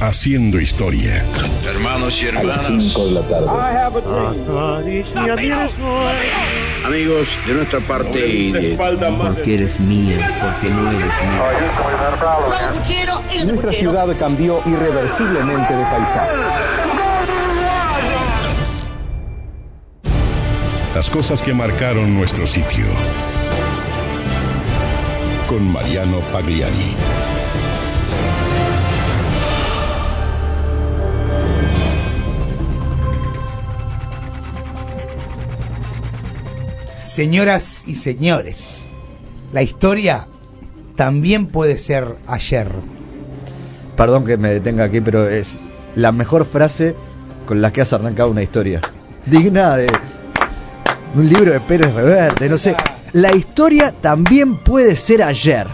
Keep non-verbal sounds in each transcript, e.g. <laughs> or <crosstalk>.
haciendo historia. Hermanos y hermanas, 5 de la tarde. amigos de nuestra parte y de Porque eres mía, porque no eres mía. Nuestra ciudad cambió irreversiblemente de paisaje. Las cosas que marcaron nuestro sitio. Con Mariano Pagliari. Señoras y señores, la historia también puede ser ayer. Perdón que me detenga aquí, pero es la mejor frase con la que has arrancado una historia. Digna de un libro de Pérez Reverte, no sé. La historia también puede ser ayer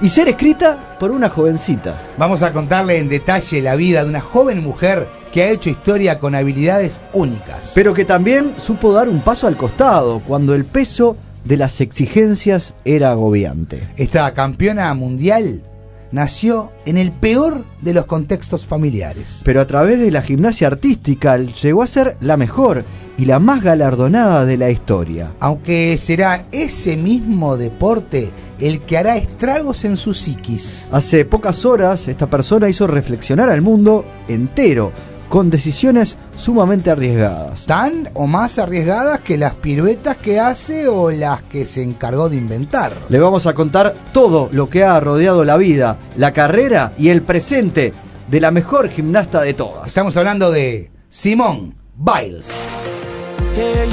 y ser escrita por una jovencita. Vamos a contarle en detalle la vida de una joven mujer que ha hecho historia con habilidades únicas. pero que también supo dar un paso al costado cuando el peso de las exigencias era agobiante. Esta campeona mundial nació en el peor de los contextos familiares. Pero a través de la gimnasia artística llegó a ser la mejor y la más galardonada de la historia. Aunque será ese mismo deporte el que hará estragos en su psiquis. Hace pocas horas esta persona hizo reflexionar al mundo entero con decisiones sumamente arriesgadas. Tan o más arriesgadas que las piruetas que hace o las que se encargó de inventar. Le vamos a contar todo lo que ha rodeado la vida, la carrera y el presente de la mejor gimnasta de todas. Estamos hablando de Simone Biles. Yeah,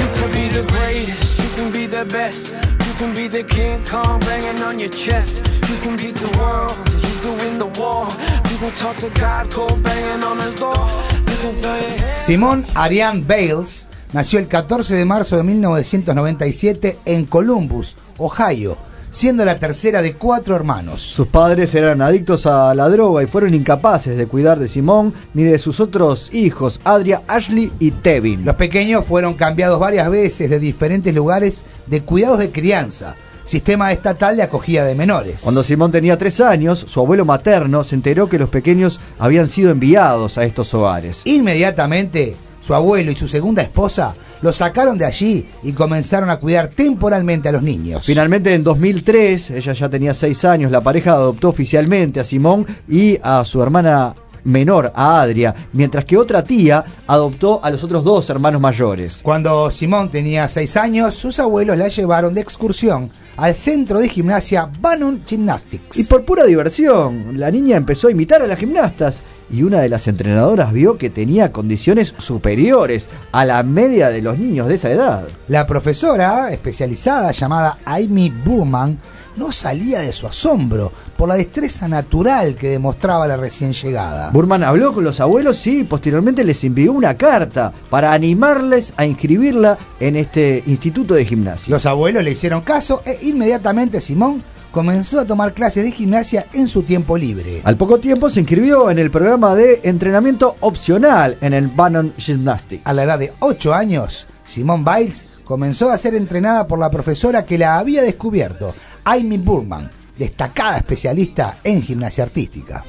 Simone Ariane Bales nació el 14 de marzo de 1997 en Columbus, Ohio, siendo la tercera de cuatro hermanos. Sus padres eran adictos a la droga y fueron incapaces de cuidar de Simón ni de sus otros hijos, Adria, Ashley y Tevin. Los pequeños fueron cambiados varias veces de diferentes lugares de cuidados de crianza, sistema estatal de acogida de menores. Cuando Simón tenía tres años, su abuelo materno se enteró que los pequeños habían sido enviados a estos hogares. Inmediatamente, su abuelo y su segunda esposa los sacaron de allí y comenzaron a cuidar temporalmente a los niños. Finalmente, en 2003, ella ya tenía seis años, la pareja adoptó oficialmente a Simón y a su hermana menor, a Adria, mientras que otra tía adoptó a los otros dos hermanos mayores. Cuando Simón tenía seis años, sus abuelos la llevaron de excursión al centro de gimnasia Bannon Gymnastics. Y por pura diversión, la niña empezó a imitar a las gimnastas y una de las entrenadoras vio que tenía condiciones superiores a la media de los niños de esa edad. La profesora especializada llamada Amy Burman no salía de su asombro por la destreza natural que demostraba la recién llegada. Burman habló con los abuelos y posteriormente les envió una carta para animarles a inscribirla en este instituto de gimnasia. Los abuelos le hicieron caso e inmediatamente Simón comenzó a tomar clases de gimnasia en su tiempo libre. Al poco tiempo se inscribió en el programa de entrenamiento opcional en el Bannon Gymnastics. A la edad de 8 años, Simone Biles comenzó a ser entrenada por la profesora que la había descubierto, Amy Burman, destacada especialista en gimnasia artística.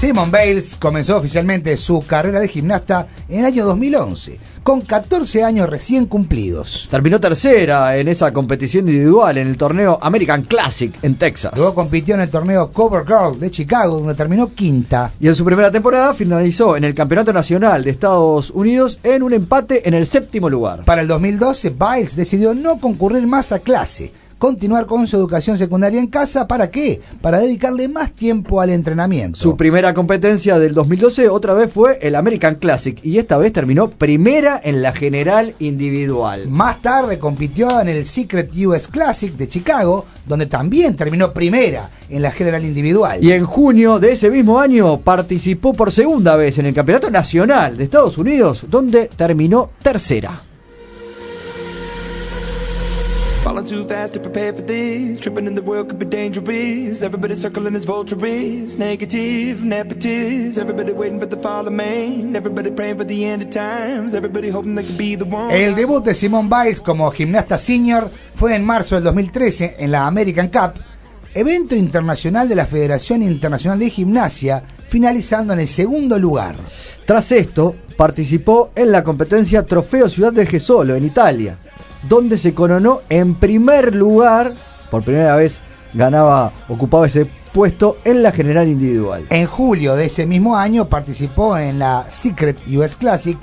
Simone Bales comenzó oficialmente su carrera de gimnasta en el año 2011, con 14 años recién cumplidos. Terminó tercera en esa competición individual en el torneo American Classic en Texas. Luego compitió en el torneo Cover Girl de Chicago, donde terminó quinta. Y en su primera temporada finalizó en el Campeonato Nacional de Estados Unidos en un empate en el séptimo lugar. Para el 2012, Biles decidió no concurrir más a clase, continuar con su educación secundaria en casa. ¿Para qué? Para dedicarle más tiempo al entrenamiento. Su primera competencia del 2012 otra vez fue el American Classic y esta vez terminó primera en la general individual. Más tarde compitió en el Secret US Classic de Chicago, donde también terminó primera en la general individual. Y en junio de ese mismo año participó por segunda vez en el Campeonato Nacional de Estados Unidos, donde terminó tercera. Falling too fast to prepare for this. Tripping in the world could be dangerous. Everybody circling as vultures. Negative, nepotist. Everybody waiting for the fall of man. Everybody praying for the end of times. Everybody hoping they could be the one. El debut de Simone Biles como gimnasta senior fue en marzo del 2013 en la American Cup, evento internacional de la Federación Internacional de Gimnasia, finalizando en el segundo lugar. Tras esto, participó en la competencia Trofeo Ciudad de Gesolo en Italia, donde se coronó en primer lugar, por primera vez ganaba, ocupaba ese puesto en la general individual. En julio de ese mismo año participó en la Secret US Classic,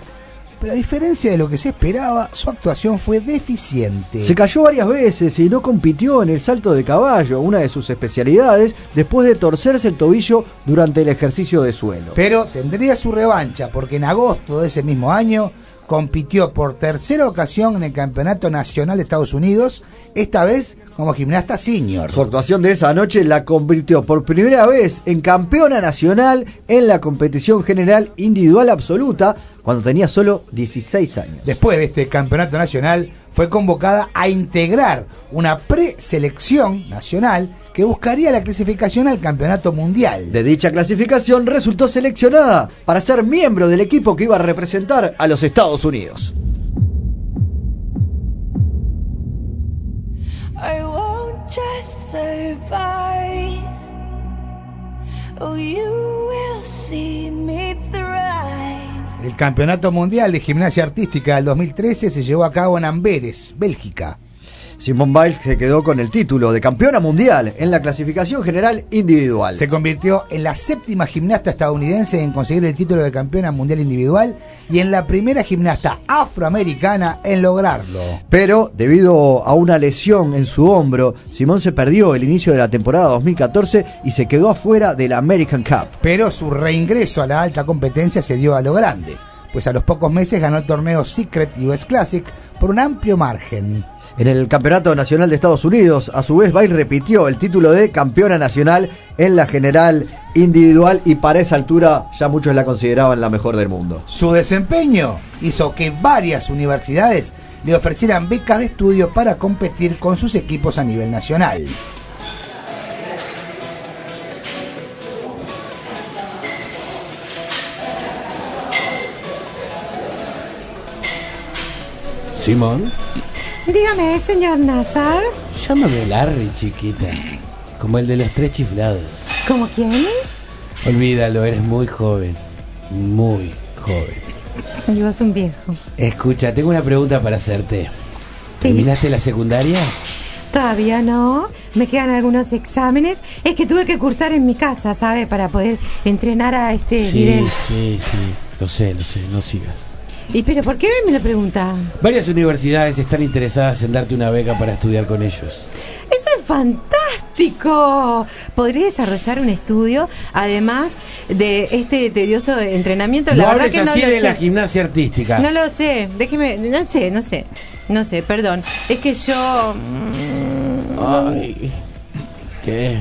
pero a diferencia de lo que se esperaba, su actuación fue deficiente. Se cayó varias veces y no compitió en el salto de caballo, una de sus especialidades, después de torcerse el tobillo durante el ejercicio de suelo. Pero tendría su revancha porque en agosto de ese mismo año compitió por tercera ocasión en el Campeonato Nacional de Estados Unidos, esta vez como gimnasta senior. Su actuación de esa noche la convirtió por primera vez en campeona nacional en la competición general individual absoluta cuando tenía solo 16 años. Después de este campeonato nacional, fue convocada a integrar una preselección nacional que buscaría la clasificación al campeonato mundial. De dicha clasificación resultó seleccionada para ser miembro del equipo que iba a representar a los Estados Unidos. I won't just survive. Oh, you will see me thrive. El Campeonato Mundial de Gimnasia Artística del 2013 se llevó a cabo en Amberes, Bélgica. Simone Biles se quedó con el título de campeona mundial en la clasificación general individual. Se convirtió en la séptima gimnasta estadounidense en conseguir el título de campeona mundial individual y en la primera gimnasta afroamericana en lograrlo. Pero debido a una lesión en su hombro, Simón se perdió el inicio de la temporada 2014 y se quedó afuera de la American Cup. Pero su reingreso a la alta competencia se dio a lo grande, pues a los pocos meses ganó el torneo Secret US Classic por un amplio margen. En el Campeonato Nacional de Estados Unidos, a su vez, Biles repitió el título de campeona nacional en la general individual y para esa altura ya muchos la consideraban la mejor del mundo. Su desempeño hizo que varias universidades le ofrecieran becas de estudio para competir con sus equipos a nivel nacional. Simón, Dígame, señor Nazar. llámame Larry, chiquita. Como el de los tres chiflados. ¿Cómo quién? Olvídalo, eres muy joven. Muy joven. Y vos un viejo. Escucha, tengo una pregunta para hacerte. Sí. ¿Terminaste la secundaria? Todavía no. Me quedan algunos exámenes. Es que tuve que cursar en mi casa, ¿sabe? Para poder entrenar a este Sí, sí, sí. Lo sé, lo sé, no sigas. ¿Y pero por qué me lo pregunta? Varias universidades están interesadas en darte una beca para estudiar con ellos. Eso es fantástico. Podría desarrollar un estudio, además de este tedioso entrenamiento. no La verdad que no así lo de sé. la gimnasia artística. No lo sé. Déjeme, no sé, no sé. No sé, perdón. Es que yo. mm, Ay, ¿qué?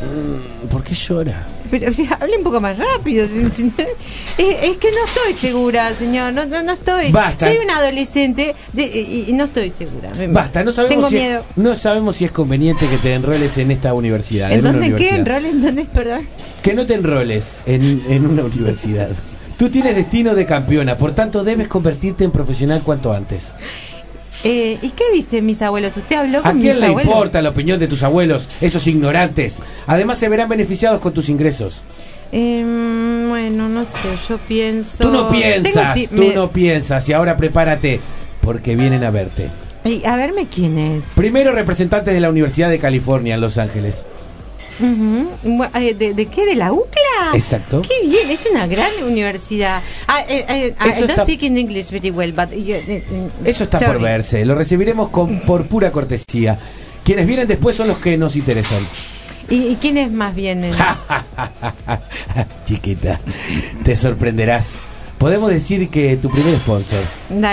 Mm, ¿Por qué lloras? Pero hable un poco más rápido. Es, es que no estoy segura, señor. No, no, no estoy. Basta. Soy una adolescente de- y, y no estoy segura. Basta, no sabemos, Tengo si miedo. no sabemos si es conveniente que te enroles en esta universidad. ¿En una dónde? ¿En qué? universidad. ¿En rol? ¿En dónde? Perdón. Que no te enroles en, en una universidad. Tú tienes destino de campeona, por tanto debes convertirte en profesional cuanto antes. Eh, ¿Y qué dicen mis abuelos? ¿Usted habló con ¿A quién mis le abuelos? importa la opinión de tus abuelos, esos ignorantes? Además se verán beneficiados con tus ingresos. Em, bueno, no sé, yo pienso... Tú no piensas, Tengo tú me- no piensas y ahora prepárate porque vienen a verte. Y a verme quién es. Primero representantes de la Universidad de California en Los Ángeles. Eh, ¿De, de qué? ¿De la UCLA? Exacto. Qué bien, es una gran universidad. Eh, I Eso don't está- speak in English very well, but... you- eh, eh, Eso está sorry. por verse. Lo recibiremos con, por pura cortesía. Quienes vienen después son los que nos interesan. ¿Y, y quiénes más vienen? <laughs> Chiquita, te sorprenderás. Podemos decir que tu primer sponsor. No,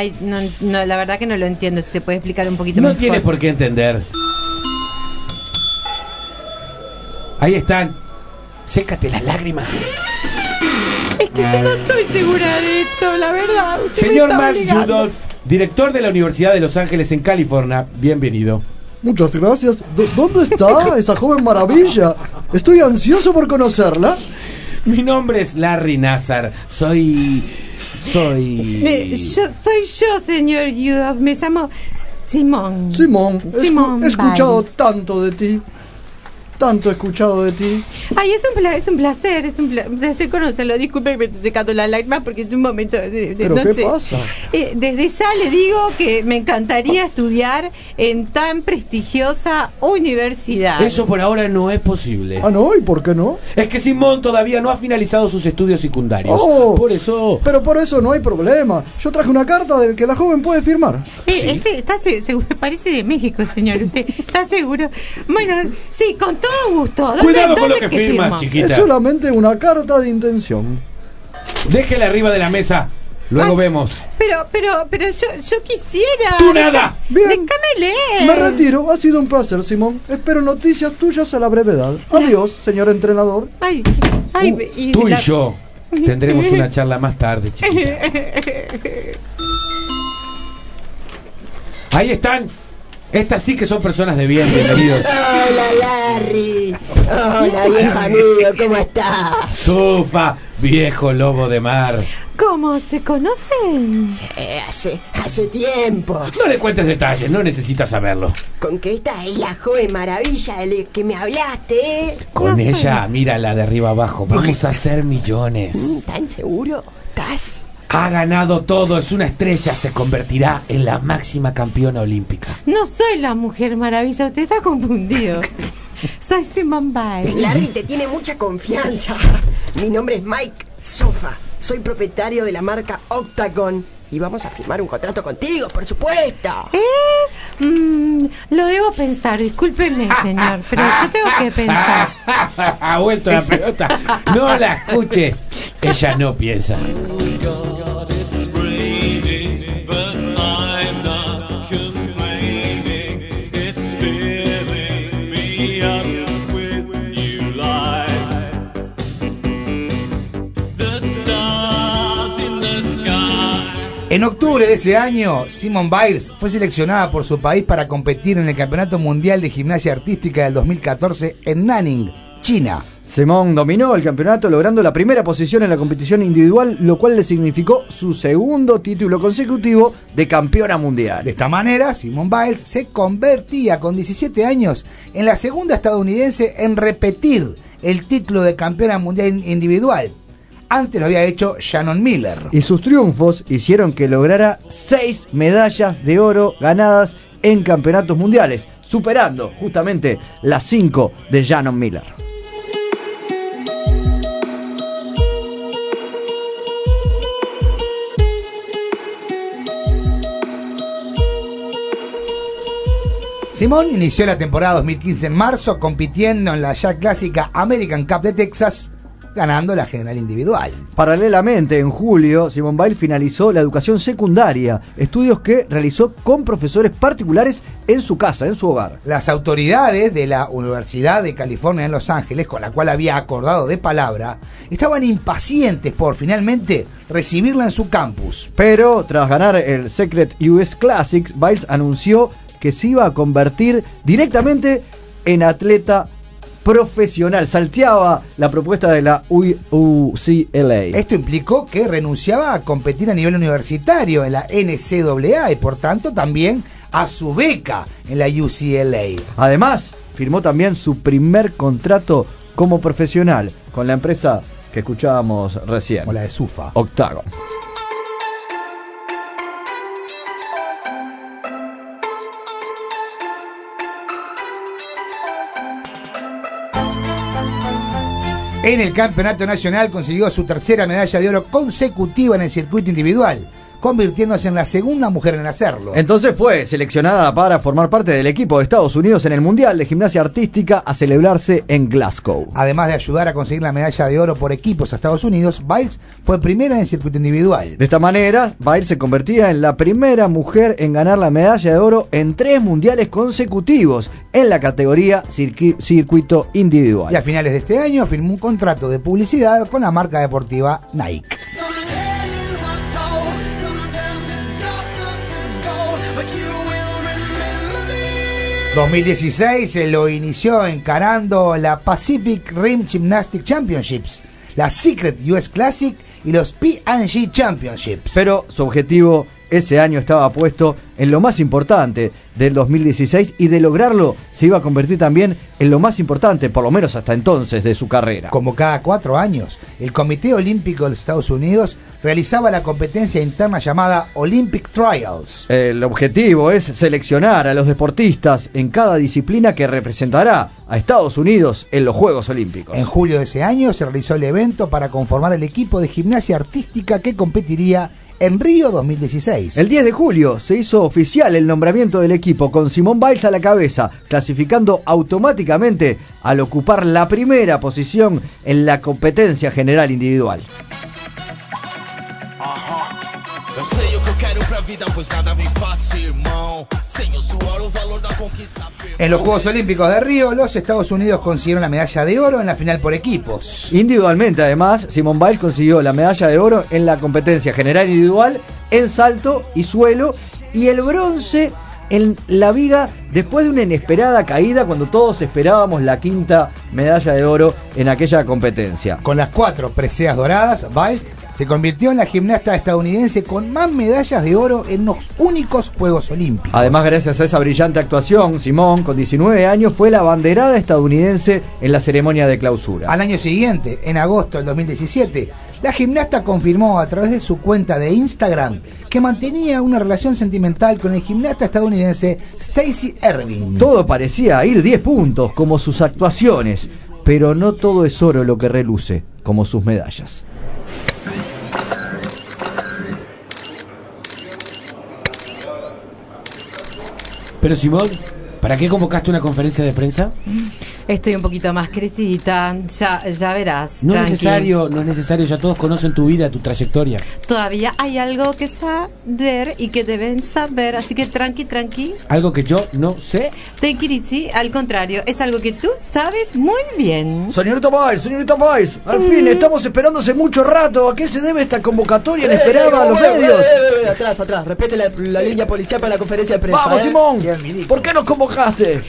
no, la verdad que no lo entiendo. Si se puede explicar un poquito No mejor. tienes por qué entender. Ahí están. Sécate las lágrimas. Es que yo no estoy segura de esto, la verdad. Usted Señor Mark obligando. Rudolph, director de la Universidad de Los Ángeles en California. Bienvenido. Muchas gracias. ¿Dónde está esa joven maravilla? Estoy ansioso por conocerla. Mi nombre es Larry Nazar. Soy. Soy. Eh, yo, soy yo, señor Yudof. Me llamo Simón. Simón, Simón he escuchado tanto de ti. Tanto he escuchado de ti. Ay, es un, pla- es un placer, es un pla- placer conocerlo. Disculpe que me estoy secando la lágrima porque es un momento de, de ¿Pero qué pasa? Eh, desde ya le digo que me encantaría estudiar en tan prestigiosa universidad. Eso por ahora no es posible. Ah, no, ¿y por qué no? Es que Simón todavía no ha finalizado sus estudios secundarios. Oh. Por eso. Pero por eso no hay problema. Yo traje una carta del que la joven puede firmar. Eh, ese- está se- seguro, parece de México, señor. ¿Usted está seguro? Bueno, sí, con todo gusto. ¿Dónde- Cuidado con dónde lo que es firmas, firmo? chiquita. Es solamente una carta de intención. Déjela arriba de la mesa. Luego vemos. Pero, pero, pero yo, yo quisiera. ¡Tú nada! Bien. Déjame leer. Me retiro. Ha sido un placer, Simón. Espero noticias tuyas a la brevedad. Adiós, señor entrenador. Ay, ay, y Tú y yo tendremos una charla más tarde, chiquita. <laughs> Ahí están. Estas sí que son personas de bien, bienvenidos. <laughs> Hola Larry. Hola viejo amigo, ¿cómo estás? Sufa, viejo lobo de mar. ¿Cómo se conocen? Eh, hace, hace tiempo. No le cuentes detalles, no necesitas saberlo. Con que esta es la joven maravilla de la que me hablaste. ¿eh? Con No sé. ella, mírala de arriba abajo. Vamos a hacer millones. ¿Tan seguro? ¿Estás? Ha ganado todo, es una estrella, se convertirá en la máxima campeona olímpica. No soy la mujer maravilla, usted está confundido. <laughs> soy Simone Biles. Larry te tiene mucha confianza. Mi nombre es Mike Sofa. Soy propietario de la marca Octagon. Y vamos a firmar un contrato contigo, por supuesto. ¿Eh? Mm, lo debo pensar, discúlpeme, <laughs> señor, pero yo tengo que pensar. <laughs> ha vuelto la pelota. No la escuches. Ella no piensa. En octubre de ese año, Simone Biles fue seleccionada por su país para competir en el Campeonato Mundial de Gimnasia Artística del 2014 en Nanning, China. Simón dominó el campeonato logrando la primera posición en la competición individual, lo cual le significó su segundo título consecutivo de campeona mundial. De esta manera, Simone Biles se convertía con 17 años en la segunda estadounidense en repetir el título de campeona mundial individual. Antes lo había hecho Shannon Miller. Y sus triunfos hicieron que lograra seis medallas de oro ganadas en campeonatos mundiales, superando justamente las cinco de Shannon Miller. Simón inició la temporada 2015 en marzo compitiendo en la ya clásica American Cup de Texas, ganando la general individual. Paralelamente, en julio, Simone Biles finalizó la educación secundaria, estudios que realizó con profesores particulares en su casa, en su hogar. Las autoridades de la Universidad de California en Los Ángeles, con la cual había acordado de palabra, estaban impacientes por finalmente recibirla en su campus. Pero tras ganar el Secret US Classics, Biles anunció que se iba a convertir directamente en atleta profesional. Salteaba la propuesta de la UCLA. Esto implicó que renunciaba a competir a nivel universitario en la NCAA y por tanto también a su beca en la UCLA. Además, firmó también su primer contrato como profesional con la empresa que escuchábamos recién. Con la de Sufa. Octagon. En el campeonato nacional consiguió su tercera medalla de oro consecutiva en el circuito individual, convirtiéndose en la segunda mujer en hacerlo. Entonces fue seleccionada para formar parte del equipo de Estados Unidos en el Mundial de Gimnasia Artística a celebrarse en Glasgow. Además de ayudar a conseguir la medalla de oro por equipos a Estados Unidos, Biles fue primera en el circuito individual. De esta manera, Biles se convertía en la primera mujer en ganar la medalla de oro en tres mundiales consecutivos en la categoría circuito individual. Y a finales de este año firmó un contrato de publicidad con la marca deportiva Nike. 2016 se lo inició encarando la Pacific Rim Gymnastic Championships, la Secret US Classic y los P&G Championships. Pero su objetivo ese año estaba puesto en lo más importante del 2016 y de lograrlo se iba a convertir también en lo más importante, por lo menos hasta entonces, de su carrera. Como cada cuatro años, el Comité Olímpico de los Estados Unidos realizaba la competencia interna llamada Olympic Trials. El objetivo es seleccionar a los deportistas en cada disciplina que representará a Estados Unidos en los Juegos Olímpicos. En julio de ese año se realizó el evento para conformar el equipo de gimnasia artística que competiría en Río 2016. El 10 de julio se hizo oficial el nombramiento del equipo con Simón Biles a la cabeza, clasificando automáticamente al ocupar la primera posición en la competencia general individual. En los Juegos Olímpicos de Río, los Estados Unidos consiguieron la medalla de oro en la final por equipos. Individualmente, además, Simón Biles consiguió la medalla de oro en la competencia general individual en salto y suelo y el bronce en la viga después de una inesperada caída cuando todos esperábamos la quinta medalla de oro en aquella competencia. Con las cuatro preseas doradas, Biles se convirtió en la gimnasta estadounidense con más medallas de oro en los únicos Juegos Olímpicos. Además, gracias a esa brillante actuación, Simón, con 19 años, fue la banderada estadounidense en la ceremonia de clausura. Al año siguiente, en agosto del 2017, la gimnasta confirmó a través de su cuenta de Instagram que mantenía una relación sentimental con el gimnasta estadounidense Stacy Irving. Todo parecía ir 10 puntos como sus actuaciones, pero no todo es oro lo que reluce, como sus medallas. Pero Simón, ¿para qué convocaste una conferencia de prensa? Estoy un poquito más crecidita, ya, ya verás. No es necesario, no es necesario, ya todos conocen tu vida, tu trayectoria. Todavía hay algo que saber y que deben saber, así que tranqui, tranqui. Algo que yo no sé. It easy, al contrario, es algo que tú sabes muy bien. Señorita Biles, señorita Biles, al fin estamos esperando hace mucho rato. ¿A qué se debe esta convocatoria inesperada a los Eh, eh, medios? eh, eh, eh, atrás, atrás. Respete la, la línea policial para la conferencia de prensa. Vamos, ¿eh? Simón. ¿Por qué nos convocaste?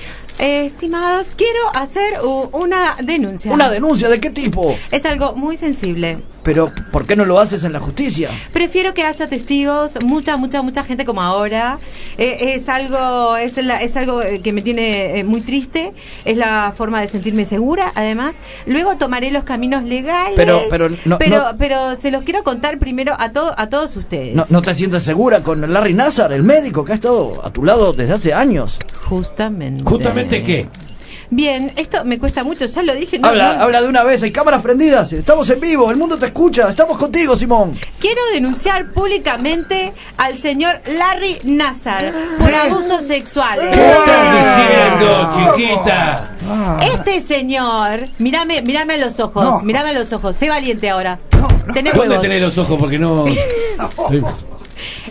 Eh, estimados, quiero hacer una denuncia. ¿Una denuncia de qué tipo? Es algo muy sensible. Pero, ¿por qué no lo haces en la justicia? Prefiero que haya testigos, mucha, mucha, mucha gente como ahora. Eh, es algo, es, la- es algo eh, que me tiene eh, muy triste. Es la forma de sentirme segura. Además, luego tomaré los caminos legales. Pero- pero no- pero, no- pero se los quiero contar primero a todo, a todos ustedes. ¿No, no te sientes segura con Larry Nazar, el médico que ha estado a tu lado desde hace años? Justamente. ¿Justamente qué? Bien, esto me cuesta mucho, ya lo dije. no- habla, no- habla de una vez, hay cámaras prendidas, estamos en vivo, el mundo te escucha, estamos contigo, Simón. Quiero denunciar públicamente al señor Larry Nazar por abusos sexuales. ¿Qué estás diciendo, chiquita? Este señor, mírame, mírame a los ojos, No. mírame a los ojos, sé valiente ahora. Tenés ¿Dónde tenés los ojos? Porque no. <laughs>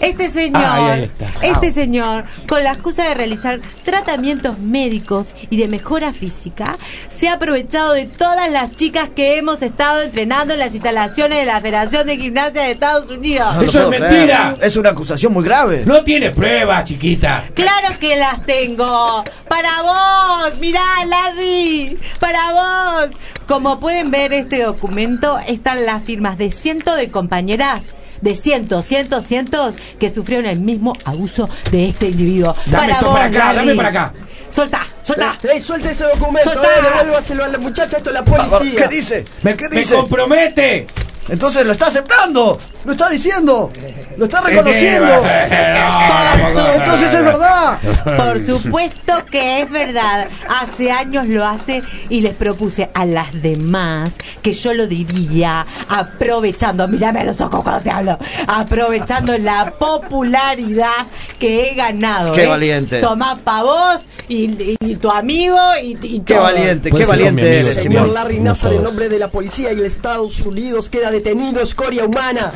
Este señor, ahí este señor, con la excusa de realizar tratamientos médicos y de mejora física, se ha aprovechado de todas las chicas que hemos estado entrenando en las instalaciones de la Federación de Gimnasia de Estados Unidos. No Eso es mentira. creer. Es una acusación muy grave. No tiene pruebas, chiquita. Claro que las tengo. Para vos, mirá, Larry. Para vos. Como pueden ver, este documento están las firmas de cientos de compañeras. De cientos, cientos, cientos que sufrieron el mismo abuso de este individuo. Dame esto vos, para acá, Larry. dame para acá. Solta, solta. ¡Ey, suelte ese documento! Soltá. Eh, devuélvaselo a la muchacha, esto es la policía. ¿Qué dice? Me, ¿Qué me dice? compromete. Entonces lo está aceptando, lo está diciendo, lo está reconociendo. <laughs> Entonces es verdad. Por supuesto que es verdad. Hace años lo hace y les propuse a las demás que yo lo diría aprovechando, mírame a los ojos cuando te hablo, aprovechando la popularidad que he ganado. Qué ¿eh? valiente. Tomá pa' vos y, y tu amigo y, y Qué todo. valiente, qué valiente eres, Señor. Larry Nazar, en nombre de la policía y de Estados Unidos, queda detenido escoria humana.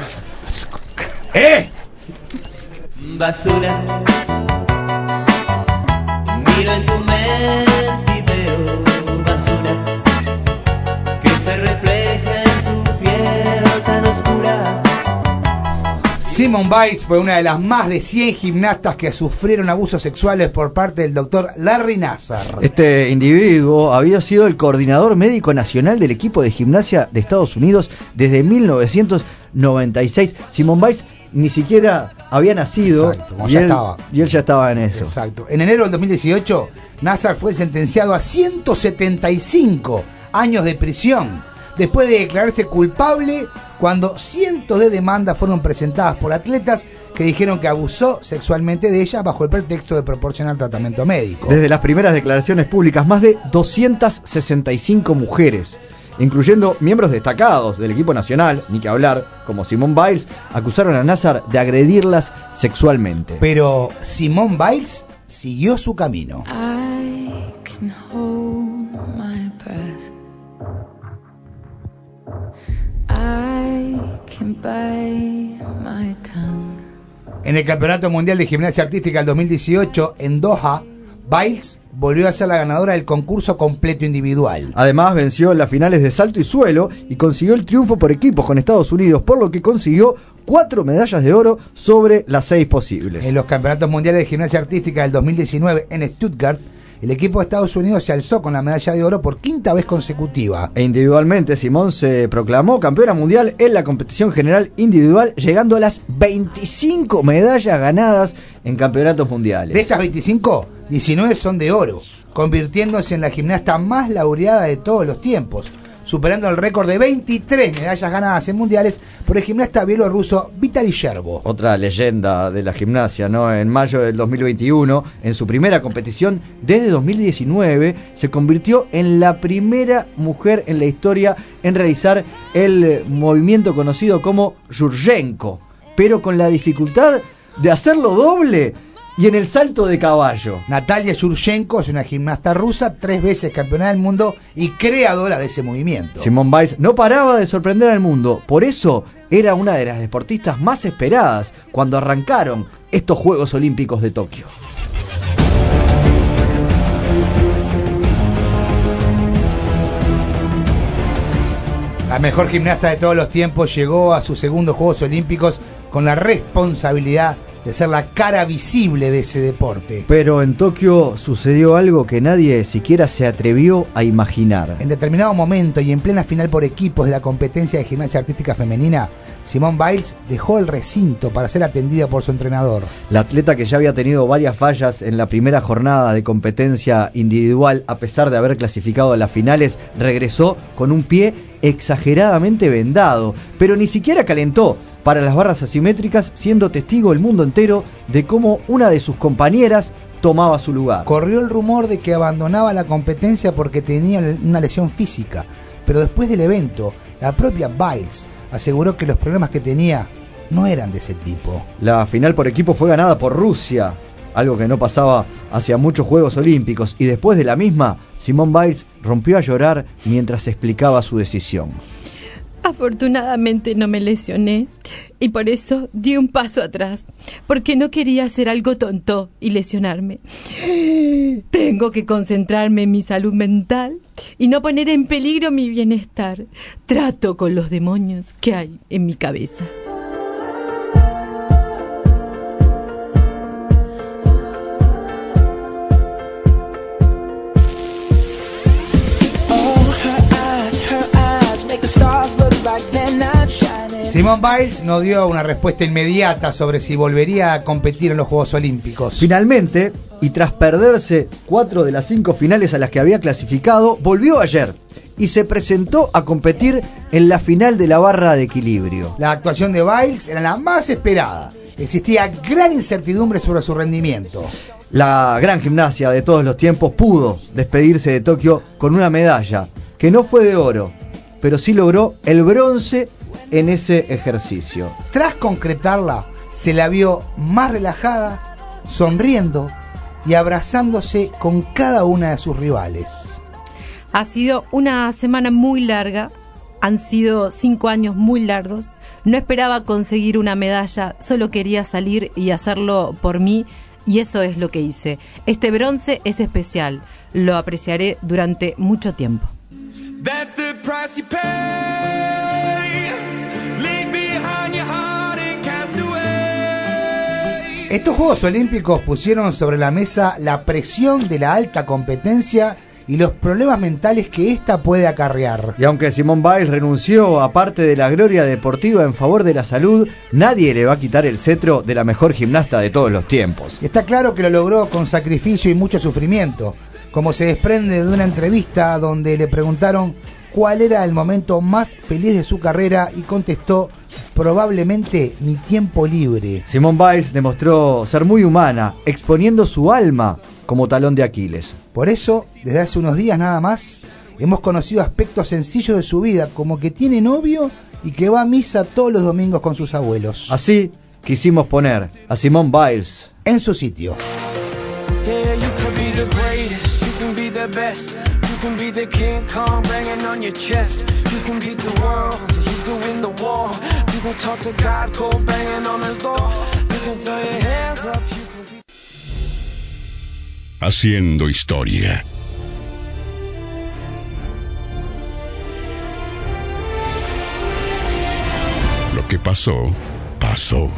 ¡Eh! basura. Miro en tu mente y veo basura que se refleja en tu piel tan oscura. Simone Biles fue una de las más de 100 gimnastas que sufrieron abusos sexuales por parte del doctor Larry Nassar. Este individuo había sido el coordinador médico nacional del equipo de gimnasia de Estados Unidos desde 1996. Simone Biles ni siquiera había nacido Exacto, y, ya él, estaba. y él ya estaba en eso. Exacto. En enero del 2018, Nassar fue sentenciado a 175 años de prisión después de declararse culpable cuando cientos de demandas fueron presentadas por atletas que dijeron que abusó sexualmente de ellas bajo el pretexto de proporcionar tratamiento médico. Desde las primeras declaraciones públicas, más de 265 mujeres, incluyendo miembros destacados del equipo nacional, ni que hablar, como Simone Biles, acusaron a Nazar de agredirlas sexualmente. Pero Simone Biles siguió su camino. I can hold my breath. I can bite my tongue. En el Campeonato Mundial de Gimnasia Artística del 2018 en Doha, Biles volvió a ser la ganadora del concurso completo individual. Además, venció en las finales de salto y suelo y consiguió el triunfo por equipos con Estados Unidos, por lo que consiguió cuatro medallas de oro sobre las seis posibles. En los Campeonatos Mundiales de Gimnasia Artística del 2019 en Stuttgart, el equipo de Estados Unidos se alzó con la medalla de oro por quinta vez consecutiva. E individualmente, Simón se proclamó campeona mundial en la competición general individual, llegando a las 25 medallas ganadas en campeonatos mundiales. De estas 25, 19 son de oro, convirtiéndose en la gimnasta más laureada de todos los tiempos, superando el récord de 23 medallas ganadas en mundiales por el gimnasta bielorruso Vitaly Sherbo. Otra leyenda de la gimnasia, ¿no? En mayo del 2021, en su primera competición desde 2019, se convirtió en la primera mujer en la historia en realizar el movimiento conocido como Yurchenko, pero con la dificultad de hacerlo doble y en el salto de caballo. Natalia Yurchenko es una gimnasta rusa, tres veces campeona del mundo y creadora de ese movimiento. Simone Biles no paraba de sorprender al mundo, por eso era una de las deportistas más esperadas cuando arrancaron estos Juegos Olímpicos de Tokio. La mejor gimnasta de todos los tiempos llegó a sus segundos Juegos Olímpicos con la responsabilidad de ser la cara visible de ese deporte. Pero en Tokio sucedió algo que nadie siquiera se atrevió a imaginar. En determinado momento y en plena final por equipos de la competencia de gimnasia artística femenina, Simone Biles dejó el recinto para ser atendida por su entrenador. La atleta que ya había tenido varias fallas en la primera jornada de competencia individual, a pesar de haber clasificado a las finales, regresó con un pie exageradamente vendado, pero ni siquiera calentó para las barras asimétricas, siendo testigo el mundo entero de cómo una de sus compañeras tomaba su lugar. Corrió el rumor de que abandonaba la competencia porque tenía una lesión física, pero después del evento, la propia Biles aseguró que los problemas que tenía no eran de ese tipo. La final por equipo fue ganada por Rusia, algo que no pasaba hacia muchos Juegos Olímpicos, y después de la misma, Simone Biles rompió a llorar mientras explicaba su decisión. Afortunadamente no me lesioné y por eso di un paso atrás, porque no quería hacer algo tonto y lesionarme. Tengo que concentrarme en mi salud mental y no poner en peligro mi bienestar. Trato con los demonios que hay en mi cabeza. Simone Biles no dio una respuesta inmediata sobre si volvería a competir en los Juegos Olímpicos. Finalmente, y tras perderse cuatro de las cinco finales a las que había clasificado, volvió ayer y se presentó a competir en la final de la barra de equilibrio. La actuación de Biles era la más esperada. Existía gran incertidumbre sobre su rendimiento. La gran gimnasia de todos los tiempos pudo despedirse de Tokio con una medalla que no fue de oro, pero sí logró el bronce en ese ejercicio. Tras concretarla, se la vio más relajada, sonriendo y abrazándose con cada una de sus rivales. Ha sido una semana muy larga, han sido cinco años muy largos. No esperaba conseguir una medalla, solo quería salir y hacerlo por mí y eso es lo que hice. Este bronce es especial, lo apreciaré durante mucho tiempo. That's the price you pay. Estos Juegos Olímpicos pusieron sobre la mesa la presión de la alta competencia y los problemas mentales que ésta puede acarrear. Y aunque Simone Biles renunció a parte de la gloria deportiva en favor de la salud, nadie le va a quitar el cetro de la mejor gimnasta de todos los tiempos. Está claro que lo logró con sacrificio y mucho sufrimiento, como se desprende de una entrevista donde le preguntaron cuál era el momento más feliz de su carrera y contestó probablemente mi tiempo libre. Simone Biles demostró ser muy humana, exponiendo su alma como talón de Aquiles. Por eso, desde hace unos días nada más, hemos conocido aspectos sencillos de su vida, como que tiene novio y que va a misa todos los domingos con sus abuelos. Así quisimos poner a Simone Biles en su sitio. Yeah, Haciendo historia. Lo que pasó, pasó.